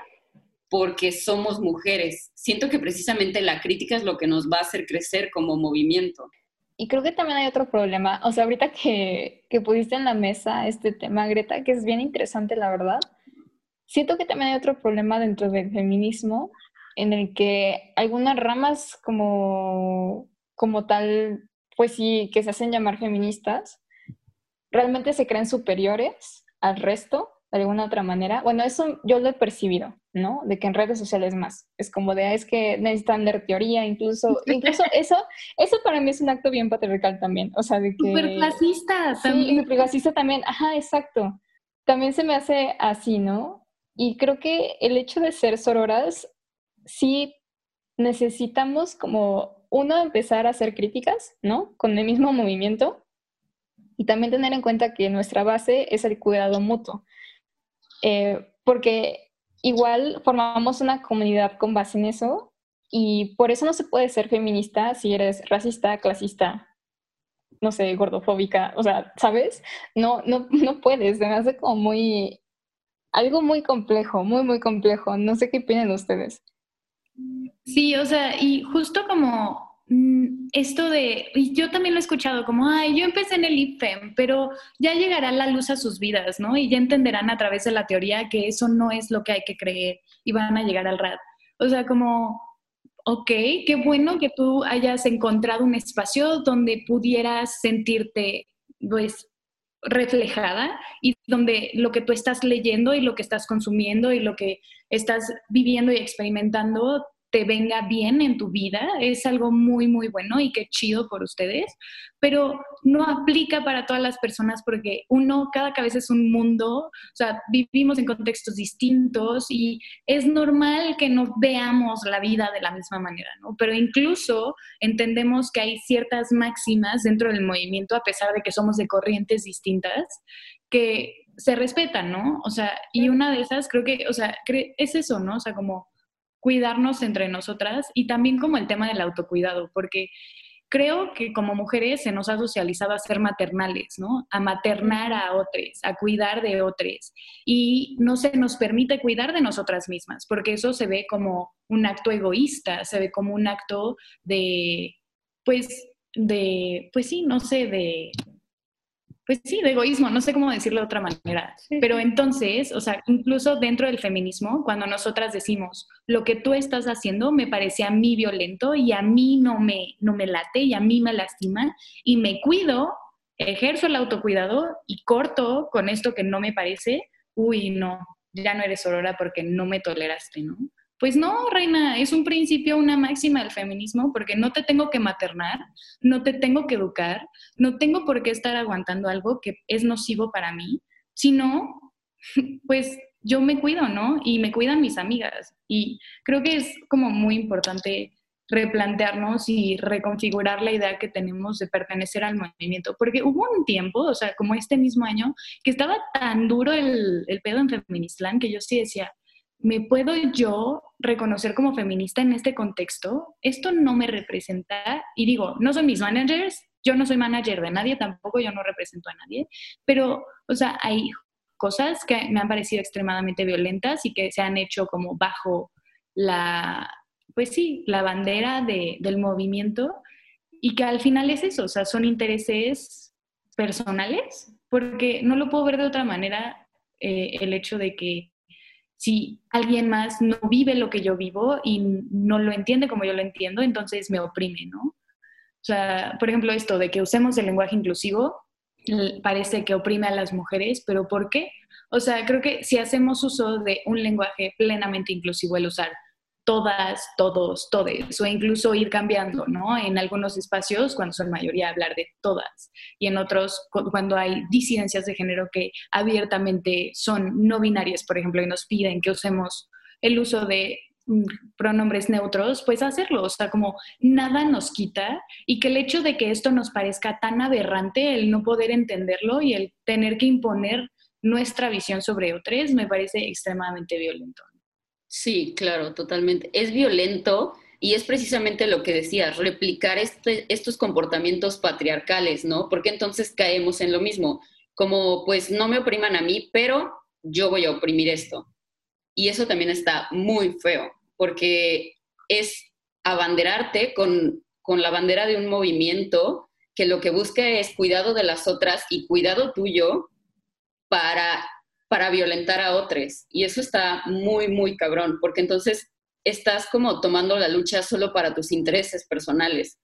porque somos mujeres. Siento que precisamente la crítica es lo que nos va a hacer crecer como movimiento. Y creo que también hay otro problema. O sea, ahorita que, que pusiste en la mesa este tema, Greta, que es bien interesante, la verdad, siento que también hay otro problema dentro del feminismo en el que algunas ramas como, como tal, pues sí, que se hacen llamar feministas, realmente se creen superiores al resto de alguna otra manera. Bueno, eso yo lo he percibido, ¿no? De que en redes sociales más. Es como de, ah, es que necesitan leer teoría, incluso, incluso eso, eso para mí es un acto bien patriarcal también. O sea, de que... Súper clasista también. Sí, clasista también. Ajá, exacto. También se me hace así, ¿no? Y creo que el hecho de ser sororas, sí necesitamos como, uno, empezar a hacer críticas, ¿no? Con el mismo movimiento. Y también tener en cuenta que nuestra base es el cuidado mutuo. Eh, porque igual formamos una comunidad con base en eso y por eso no se puede ser feminista si eres racista, clasista, no sé, gordofóbica, o sea, ¿sabes? No, no, no puedes, me hace como muy, algo muy complejo, muy, muy complejo. No sé qué opinan ustedes. Sí, o sea, y justo como esto de, y yo también lo he escuchado como, ay, yo empecé en el IFEM, pero ya llegará la luz a sus vidas, ¿no? Y ya entenderán a través de la teoría que eso no es lo que hay que creer y van a llegar al RAD. O sea, como, ok, qué bueno que tú hayas encontrado un espacio donde pudieras sentirte, pues, reflejada y donde lo que tú estás leyendo y lo que estás consumiendo y lo que estás viviendo y experimentando te venga bien en tu vida, es algo muy, muy bueno y qué chido por ustedes, pero no aplica para todas las personas porque uno, cada cabeza es un mundo, o sea, vivimos en contextos distintos y es normal que no veamos la vida de la misma manera, ¿no? Pero incluso entendemos que hay ciertas máximas dentro del movimiento, a pesar de que somos de corrientes distintas, que se respetan, ¿no? O sea, y una de esas creo que, o sea, es eso, ¿no? O sea, como cuidarnos entre nosotras y también como el tema del autocuidado, porque creo que como mujeres se nos ha socializado a ser maternales, ¿no? A maternar a otros, a cuidar de otros. Y no se nos permite cuidar de nosotras mismas, porque eso se ve como un acto egoísta, se ve como un acto de, pues, de, pues sí, no sé, de, pues sí, de egoísmo, no sé cómo decirlo de otra manera. Pero entonces, o sea, incluso dentro del feminismo, cuando nosotras decimos, lo que tú estás haciendo me parece a mí violento y a mí no me, no me late y a mí me lastima y me cuido, ejerzo el autocuidado y corto con esto que no me parece, uy, no, ya no eres aurora porque no me toleraste, ¿no? Pues no, reina, es un principio, una máxima del feminismo, porque no te tengo que maternar, no te tengo que educar, no tengo por qué estar aguantando algo que es nocivo para mí, sino, pues yo me cuido, ¿no? Y me cuidan mis amigas. Y creo que es como muy importante replantearnos y reconfigurar la idea que tenemos de pertenecer al movimiento, porque hubo un tiempo, o sea, como este mismo año, que estaba tan duro el, el pedo en Feministland que yo sí decía, ¿me puedo yo reconocer como feminista en este contexto? Esto no me representa, y digo, no son mis managers, yo no soy manager de nadie tampoco, yo no represento a nadie, pero, o sea, hay cosas que me han parecido extremadamente violentas y que se han hecho como bajo la, pues sí, la bandera del movimiento y que al final es eso, o sea, son intereses personales, porque no lo puedo ver de otra manera eh, el hecho de que si alguien más no vive lo que yo vivo y no lo entiende como yo lo entiendo, entonces me oprime, ¿no? O sea, por ejemplo, esto de que usemos el lenguaje inclusivo parece que oprime a las mujeres, pero ¿por qué? O sea, creo que si hacemos uso de un lenguaje plenamente inclusivo, el usar todas, todos, todes, o incluso ir cambiando, ¿no? En algunos espacios, cuando son mayoría, hablar de todas, y en otros, cuando hay disidencias de género que abiertamente son no binarias, por ejemplo, y nos piden que usemos el uso de mm, pronombres neutros, pues hacerlo, o sea, como nada nos quita y que el hecho de que esto nos parezca tan aberrante, el no poder entenderlo y el tener que imponer nuestra visión sobre otros, me parece extremadamente violento. Sí, claro, totalmente. Es violento y es precisamente lo que decías, replicar este, estos comportamientos patriarcales, ¿no? Porque entonces caemos en lo mismo, como pues no me opriman a mí, pero yo voy a oprimir esto. Y eso también está muy feo, porque es abanderarte con, con la bandera de un movimiento que lo que busca es cuidado de las otras y cuidado tuyo para para violentar a otros. Y eso está muy, muy cabrón, porque entonces estás como tomando la lucha solo para tus intereses personales,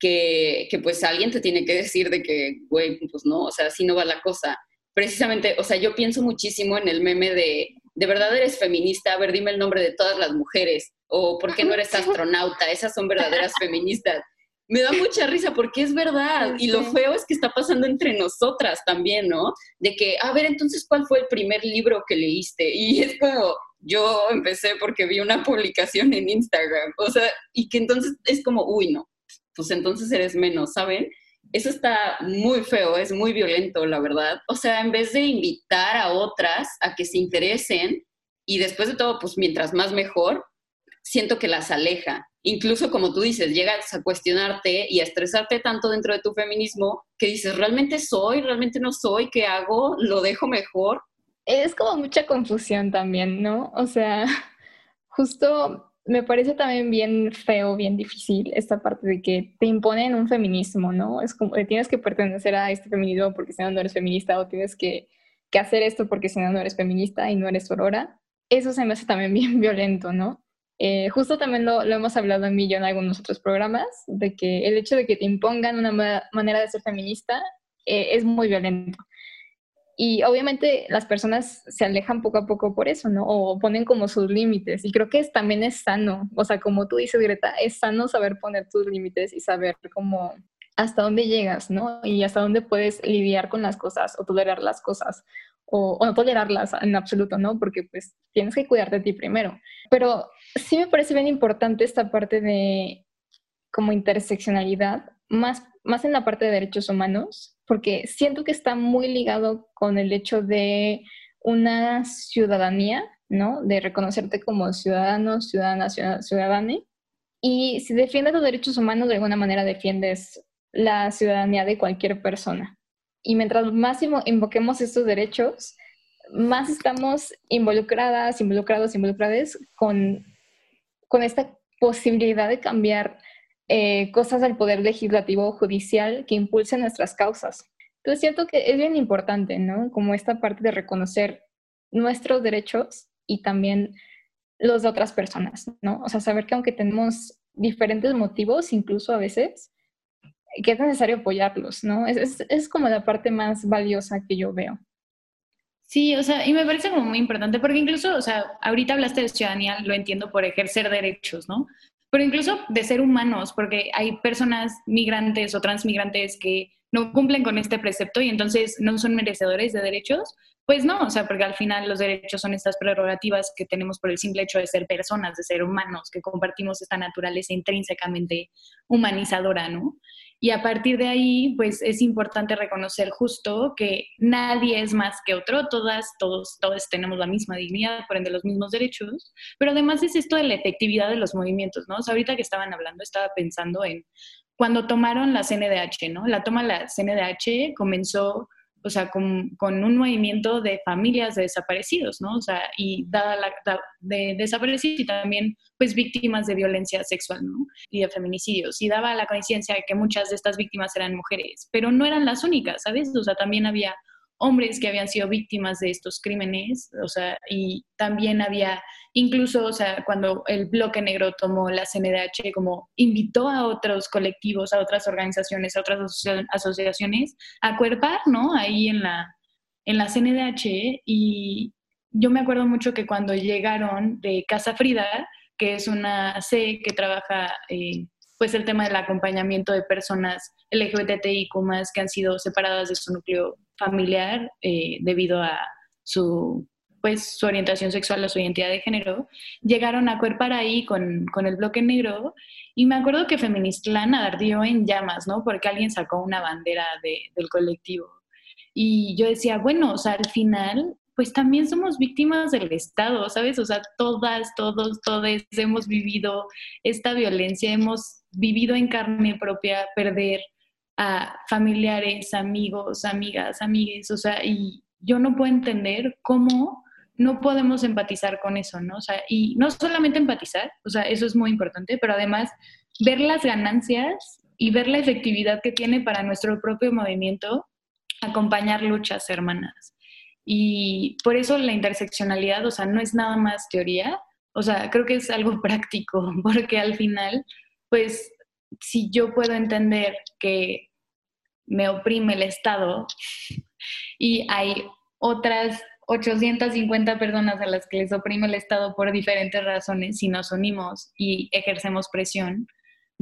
que, que pues alguien te tiene que decir de que, güey, pues no, o sea, así no va la cosa. Precisamente, o sea, yo pienso muchísimo en el meme de, de verdad eres feminista, a ver, dime el nombre de todas las mujeres, o por qué no eres astronauta, esas son verdaderas feministas me da mucha risa porque es verdad. Y lo feo es que está pasando entre nosotras también, ¿no? De que, a ver, entonces, ¿cuál fue el primer libro que leíste? Y es como, yo empecé porque vi una publicación en Instagram. O sea, y que entonces es como, uy, no, pues entonces eres menos, ¿saben? Eso está muy feo, es muy violento, la verdad. O sea, en vez de invitar a otras a que se interesen y después de todo, pues mientras más mejor, siento que las aleja incluso como tú dices, llegas a cuestionarte y a estresarte tanto dentro de tu feminismo que dices, ¿realmente soy? ¿Realmente no soy? ¿Qué hago? ¿Lo dejo mejor? Es como mucha confusión también, ¿no? O sea, justo me parece también bien feo, bien difícil esta parte de que te imponen un feminismo, ¿no? Es como, tienes que pertenecer a este feminismo porque si no, no eres feminista o tienes que, que hacer esto porque si no, no eres feminista y no eres sorora. Eso se me hace también bien violento, ¿no? Eh, justo también lo, hemos hablado en mí yo en algunos otros programas, de que el hecho de que te impongan una manera de ser feminista eh, es muy violento. Y obviamente las personas se alejan poco a poco por eso, ¿no? O ponen como sus límites. Y creo que también es sano, o sea, como tú dices, Greta, es sano saber poner tus límites y saber cómo hasta dónde llegas, ¿no? Y hasta dónde puedes lidiar con las cosas o tolerar las cosas o, no tolerarlas en absoluto, ¿no? Porque pues tienes que cuidarte de ti primero. Pero sí me parece bien importante esta parte de como interseccionalidad, más, más en la parte de derechos humanos, porque siento que está muy ligado con el hecho de una ciudadanía, ¿no? De reconocerte como ciudadano, ciudadana, ciudadana. Y si defiendes los derechos humanos, de alguna manera defiendes la ciudadanía de cualquier persona. Y mientras más invoquemos estos derechos, más estamos involucradas, involucrados, involucradas con, con esta posibilidad de cambiar eh, cosas del poder legislativo o judicial que impulsen nuestras causas. Entonces, siento que es bien importante, ¿no? Como esta parte de reconocer nuestros derechos y también los de otras personas, ¿no? O sea, saber que aunque tenemos diferentes motivos, incluso a veces, que es necesario apoyarlos, ¿no? Es, es, como la parte más valiosa que yo veo. Sí, o sea, y me parece como muy importante, porque incluso, o sea, ahorita hablaste de ciudadanía, lo entiendo por ejercer derechos, ¿no? Pero incluso de ser humanos, porque hay personas migrantes o transmigrantes que no cumplen con este precepto y entonces no son merecedores de derechos, pues no, o sea, porque al final los derechos son estas prerrogativas que tenemos por el simple hecho de ser personas, de ser humanos, que compartimos esta naturaleza intrínsecamente humanizadora, ¿no? Y a partir de ahí, pues es importante reconocer justo que nadie es más que otro, todas, todos, todos tenemos la misma dignidad, por ende los mismos derechos, pero además es esto de la efectividad de los movimientos, ¿no? O sea, ahorita que estaban hablando, estaba pensando en cuando tomaron la CNDH, ¿no? La toma de la CNDH comenzó o sea, con, un movimiento de familias de desaparecidos, ¿no? O sea, y dada la, de desaparecidos y también, pues, víctimas de violencia sexual, ¿no? Y de feminicidios. Y daba la coincidencia de que muchas de estas víctimas eran mujeres, pero no eran las únicas, ¿sabes? O sea, también había hombres que habían sido víctimas de estos crímenes, o sea, y también había, incluso, o sea, cuando el bloque negro tomó la CNDH, como invitó a otros colectivos, a otras organizaciones, a otras asociaciones a cuerpar, ¿no? Ahí en la, en la CNDH y yo me acuerdo mucho que cuando llegaron de Casa Frida, que es una C que trabaja eh, pues el tema del acompañamiento de personas LGBTIQ que han sido separadas de su núcleo familiar eh, debido a su pues su orientación sexual o su identidad de género, llegaron a cuerpar ahí con, con el bloque negro y me acuerdo que Feministlan ardió en llamas, ¿no? Porque alguien sacó una bandera del colectivo. Y yo decía, bueno, o sea, al final pues también somos víctimas del Estado, ¿sabes? O sea, todas, todos, todos hemos vivido esta violencia, hemos vivido en carne propia perder a familiares, amigos, amigas, amigues, o sea, y yo no puedo entender cómo no podemos empatizar con eso, ¿no? O sea, y no solamente empatizar, o sea, eso es muy importante, pero además ver las ganancias y ver la efectividad que tiene para nuestro propio movimiento acompañar luchas hermanas. Y por eso la interseccionalidad, o sea, no es nada más teoría, o sea, creo que es algo práctico, porque al final, pues, si yo puedo entender que me oprime el Estado y hay otras 850 personas a las que les oprime el Estado por diferentes razones, si nos unimos y ejercemos presión,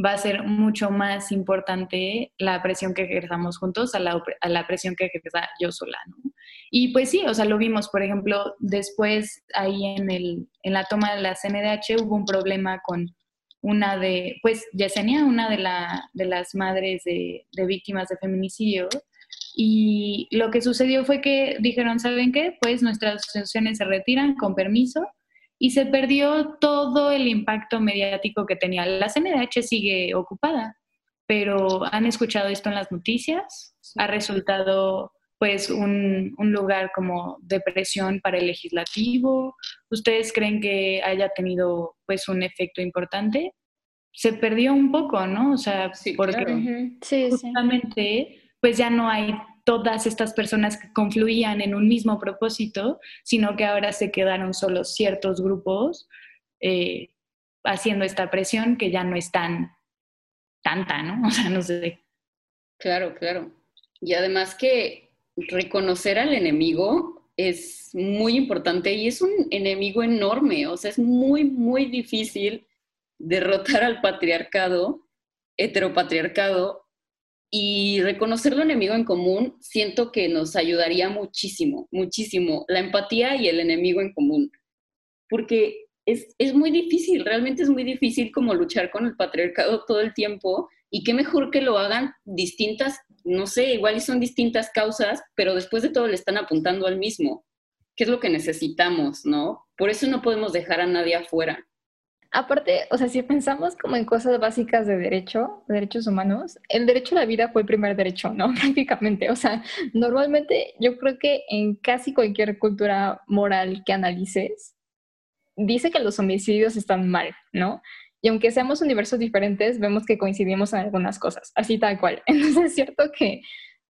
va a ser mucho más importante la presión que ejerzamos juntos a la, a la presión que ejerza yo sola. Y pues sí, o sea, lo vimos, por ejemplo, después ahí en, el, en la toma de la CNDH hubo un problema con una de, pues Yesenia, una de, la, de las madres de, de víctimas de feminicidio, y lo que sucedió fue que dijeron, ¿saben qué? Pues nuestras asociaciones se retiran con permiso y se perdió todo el impacto mediático que tenía. La CNDH sigue ocupada, pero han escuchado esto en las noticias, ha resultado pues un, un, lugar como de presión para el legislativo. ¿Ustedes creen que haya tenido pues un efecto importante? Se perdió un poco, ¿no? O sea, porque justamente pues ya no hay todas estas personas que confluían en un mismo propósito, sino que ahora se quedaron solo ciertos grupos eh, haciendo esta presión que ya no es tan tanta, ¿no? O sea, no sé. Claro, claro. Y además que reconocer al enemigo es muy importante y es un enemigo enorme, o sea, es muy, muy difícil derrotar al patriarcado, heteropatriarcado, y reconocer lo enemigo en común siento que nos ayudaría muchísimo, muchísimo, la empatía y el enemigo en común, porque es, es muy difícil, realmente es muy difícil como luchar con el patriarcado todo el tiempo y qué mejor que lo hagan distintas, no sé, igual y son distintas causas, pero después de todo le están apuntando al mismo, que es lo que necesitamos, ¿no? Por eso no podemos dejar a nadie afuera. Aparte, o sea, si pensamos como en cosas básicas de derecho, derechos humanos, el derecho a la vida fue el primer derecho, ¿no? Prácticamente. O sea, normalmente yo creo que en casi cualquier cultura moral que analices, dice que los homicidios están mal, ¿no? Y aunque seamos universos diferentes, vemos que coincidimos en algunas cosas, así tal cual. Entonces es cierto que,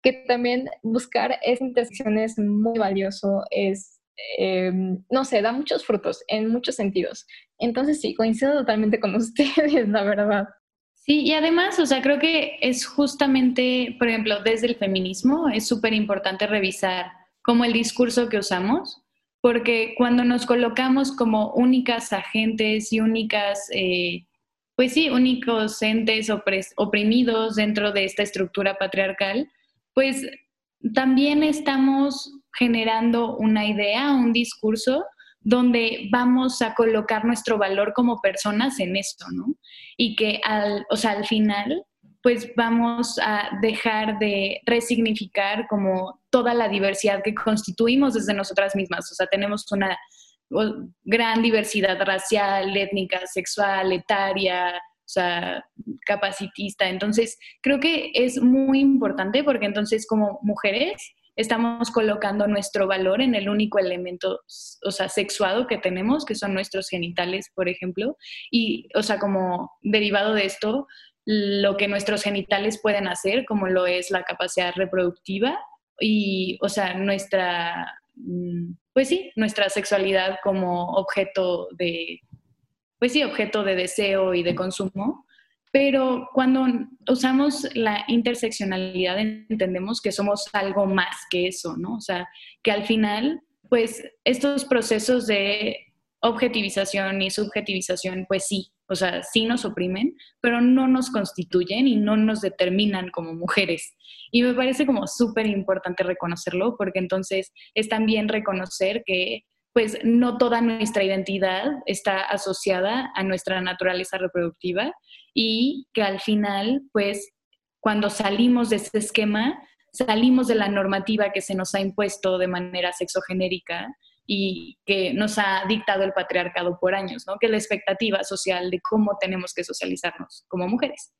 que también buscar esas intersecciones es muy valioso, es Em, no sé, da muchos frutos en muchos sentidos. Entonces sí, coincido totalmente con ustedes, la verdad. Sí, y además, o sea, creo que es justamente, por ejemplo, desde el feminismo, es súper importante revisar como el discurso que usamos, porque cuando nos colocamos como únicas agentes y únicas, eh, pues sí, únicos entes oprimidos dentro de esta estructura patriarcal, pues también estamos generando una idea, un discurso donde vamos a colocar nuestro valor como personas en esto, ¿no? Y que al, o sea, al final, pues vamos a dejar de resignificar como toda la diversidad que constituimos desde nosotras mismas. O sea, tenemos una gran diversidad racial, étnica, sexual, etaria, o sea, capacitista. Entonces, creo que es muy importante porque entonces como mujeres estamos colocando nuestro valor en el único elemento, o sea, sexuado que tenemos, que son nuestros genitales, por ejemplo, y, o sea, como derivado de esto, lo que nuestros genitales pueden hacer, como lo es la capacidad reproductiva y, o sea, nuestra, mm, pues sí, nuestra sexualidad como objeto de, pues sí, objeto de deseo y de consumo, pero cuando usamos la interseccionalidad entendemos que somos algo más que eso, ¿no? O sea, que al final, pues estos procesos de objetivización y subjetivización, pues sí, o sea, sí nos oprimen, pero no nos constituyen y no nos determinan como mujeres. Y me parece como súper importante reconocerlo, porque entonces es también reconocer que pues no toda nuestra identidad está asociada a nuestra naturaleza reproductiva y que al final, pues cuando salimos de ese esquema, salimos de la normativa que se nos ha impuesto de manera sexogenérica y que nos ha dictado el patriarcado por años, ¿no? Que la expectativa social de cómo tenemos que socializarnos como mujeres.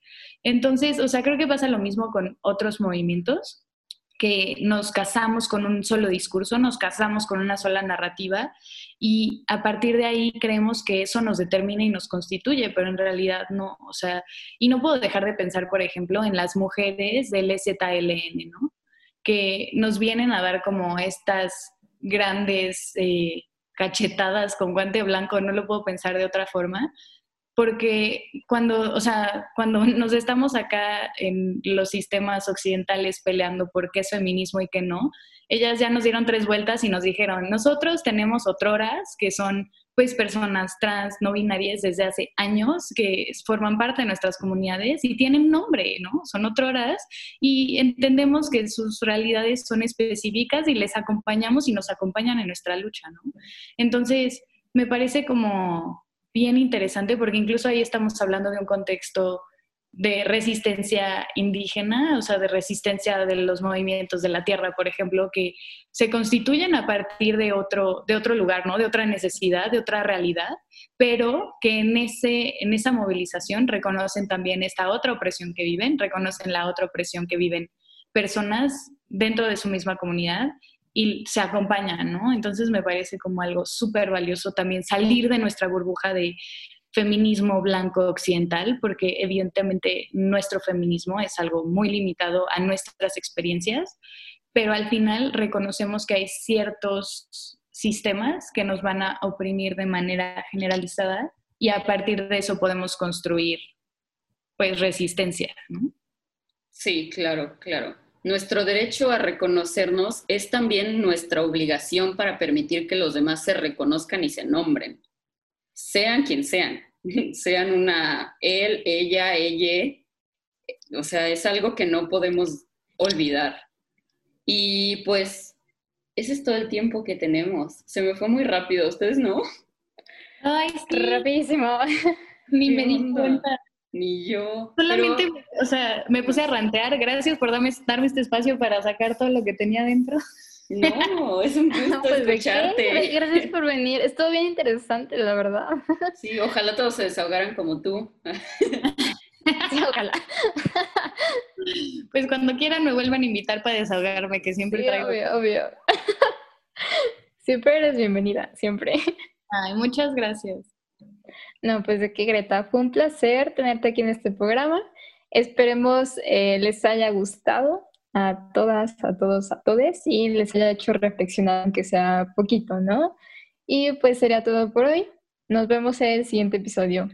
Entonces, o sea, creo que pasa lo mismo con otros movimientos, que nos casamos con un solo discurso, nos casamos con una sola narrativa y a partir de ahí creemos que eso nos determina y nos constituye, pero en realidad no, o sea, y no puedo dejar de pensar, por ejemplo, en las mujeres del ZLN, ¿no? Que nos vienen a dar como estas grandes eh, cachetadas con guante blanco, no lo puedo pensar de otra forma, porque cuando, o sea, cuando nos estamos acá en los sistemas occidentales peleando por qué es feminismo y qué no, ellas ya nos dieron tres vueltas y nos dijeron, nosotros tenemos otroras que son pues personas trans, no binarias desde hace años que forman parte de nuestras comunidades y tienen nombre, ¿no? Son otroras y entendemos que sus realidades son específicas y les acompañamos y nos acompañan en nuestra lucha, ¿no? Entonces, me parece como bien interesante porque incluso ahí estamos hablando de un contexto de resistencia indígena, o sea, de resistencia de los movimientos de la tierra, por ejemplo, que se constituyen a partir de otro, de otro lugar, ¿no? De otra necesidad, de otra realidad, pero que en, ese, en esa movilización reconocen también esta otra opresión que viven, reconocen la otra opresión que viven personas dentro de su misma comunidad y se acompañan, ¿no? Entonces me parece como algo súper valioso también salir de nuestra burbuja de feminismo blanco occidental, porque evidentemente nuestro feminismo es algo muy limitado a nuestras experiencias, pero al final reconocemos que hay ciertos sistemas que nos van a oprimir de manera generalizada y a partir de eso podemos construir pues resistencia. Sí, claro, claro. Nuestro derecho a reconocernos es también nuestra obligación para permitir que los demás se reconozcan y se nombren, sean quien sean, sean una él, ella, ella, o sea, es algo que no podemos olvidar. Y pues ese es todo el tiempo que tenemos. Se me fue muy rápido, ¿ustedes no? Ay, sí. rapidísimo. Ni me di cuenta. Ni yo. Solamente, o sea, me puse a rantear. Gracias por darme, darme este espacio para sacar todo lo que tenía dentro. No, es un gusto pues, escucharte. Gracias por venir. Estuvo bien interesante, la verdad. Sí, ojalá todos se desahogaran como tú. Sí, ojalá. Pues cuando quieran me vuelvan a invitar para desahogarme, que siempre sí, traigo. Obvio, obvio. Siempre eres bienvenida, siempre. Ay, muchas gracias. No, pues de qué, Greta. Fue un placer tenerte aquí en este programa. Esperemos eh, les haya gustado a todas, a todos, a todos y les haya hecho reflexionar, aunque sea poquito, ¿no? Y pues sería todo por hoy. Nos vemos en el siguiente episodio.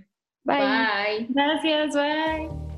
Bye. Gracias, bye.